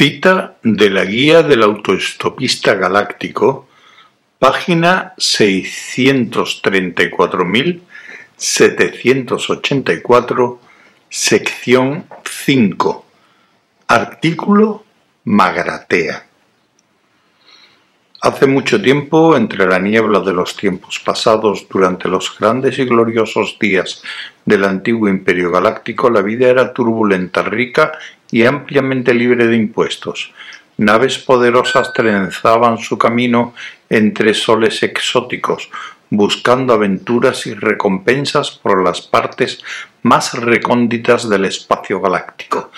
Cita de la Guía del Autoestopista Galáctico, página 634.784, sección 5, artículo Magratea. Hace mucho tiempo, entre la niebla de los tiempos pasados, durante los grandes y gloriosos días del antiguo imperio galáctico, la vida era turbulenta, rica y ampliamente libre de impuestos. Naves poderosas trenzaban su camino entre soles exóticos, buscando aventuras y recompensas por las partes más recónditas del espacio galáctico,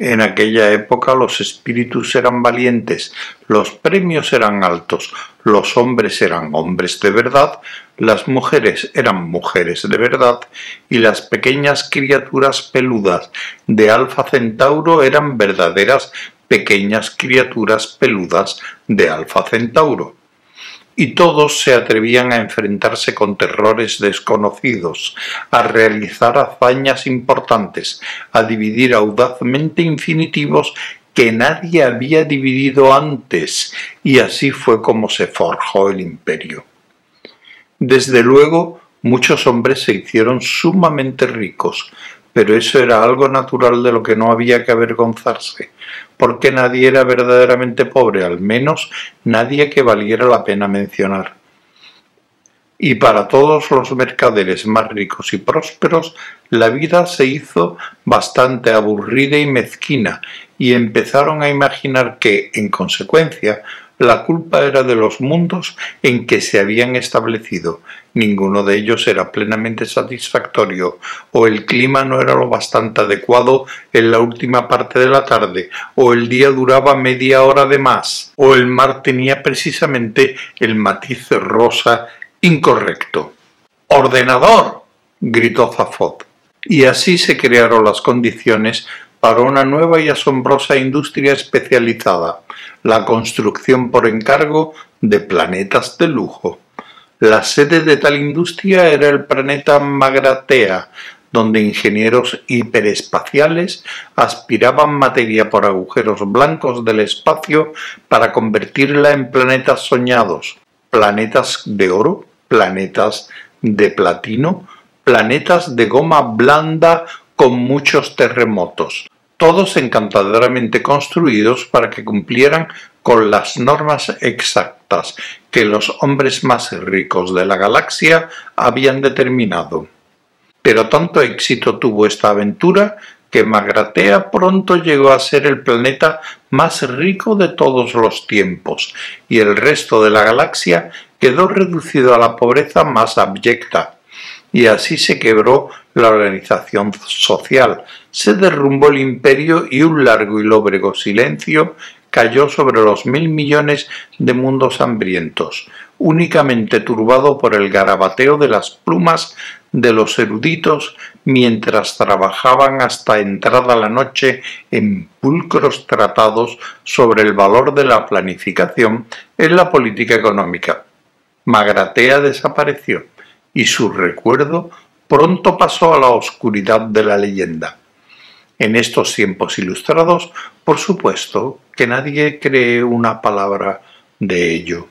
en aquella época los espíritus eran valientes, los premios eran altos, los hombres eran hombres de verdad, las mujeres eran mujeres de verdad y las pequeñas criaturas peludas de Alfa Centauro eran verdaderas pequeñas criaturas peludas de Alfa Centauro y todos se atrevían a enfrentarse con terrores desconocidos, a realizar hazañas importantes, a dividir audazmente infinitivos que nadie había dividido antes, y así fue como se forjó el imperio. Desde luego, muchos hombres se hicieron sumamente ricos, pero eso era algo natural de lo que no había que avergonzarse, porque nadie era verdaderamente pobre, al menos nadie que valiera la pena mencionar. Y para todos los mercaderes más ricos y prósperos, la vida se hizo bastante aburrida y mezquina, y empezaron a imaginar que, en consecuencia, la culpa era de los mundos en que se habían establecido. Ninguno de ellos era plenamente satisfactorio, o el clima no era lo bastante adecuado en la última parte de la tarde, o el día duraba media hora de más, o el mar tenía precisamente el matiz rosa incorrecto. ¡Ordenador! gritó Zafot. Y así se crearon las condiciones para una nueva y asombrosa industria especializada, la construcción por encargo de planetas de lujo. La sede de tal industria era el planeta Magratea, donde ingenieros hiperespaciales aspiraban materia por agujeros blancos del espacio para convertirla en planetas soñados, planetas de oro, planetas de platino, planetas de goma blanda con muchos terremotos, todos encantadoramente construidos para que cumplieran con las normas exactas que los hombres más ricos de la galaxia habían determinado. Pero tanto éxito tuvo esta aventura que Magratea pronto llegó a ser el planeta más rico de todos los tiempos, y el resto de la galaxia quedó reducido a la pobreza más abyecta, y así se quebró la organización social, se derrumbó el imperio y un largo y lóbrego silencio cayó sobre los mil millones de mundos hambrientos, únicamente turbado por el garabateo de las plumas de los eruditos mientras trabajaban hasta entrada la noche en pulcros tratados sobre el valor de la planificación en la política económica. Magratea desapareció y su recuerdo pronto pasó a la oscuridad de la leyenda. En estos tiempos ilustrados, por supuesto que nadie cree una palabra de ello.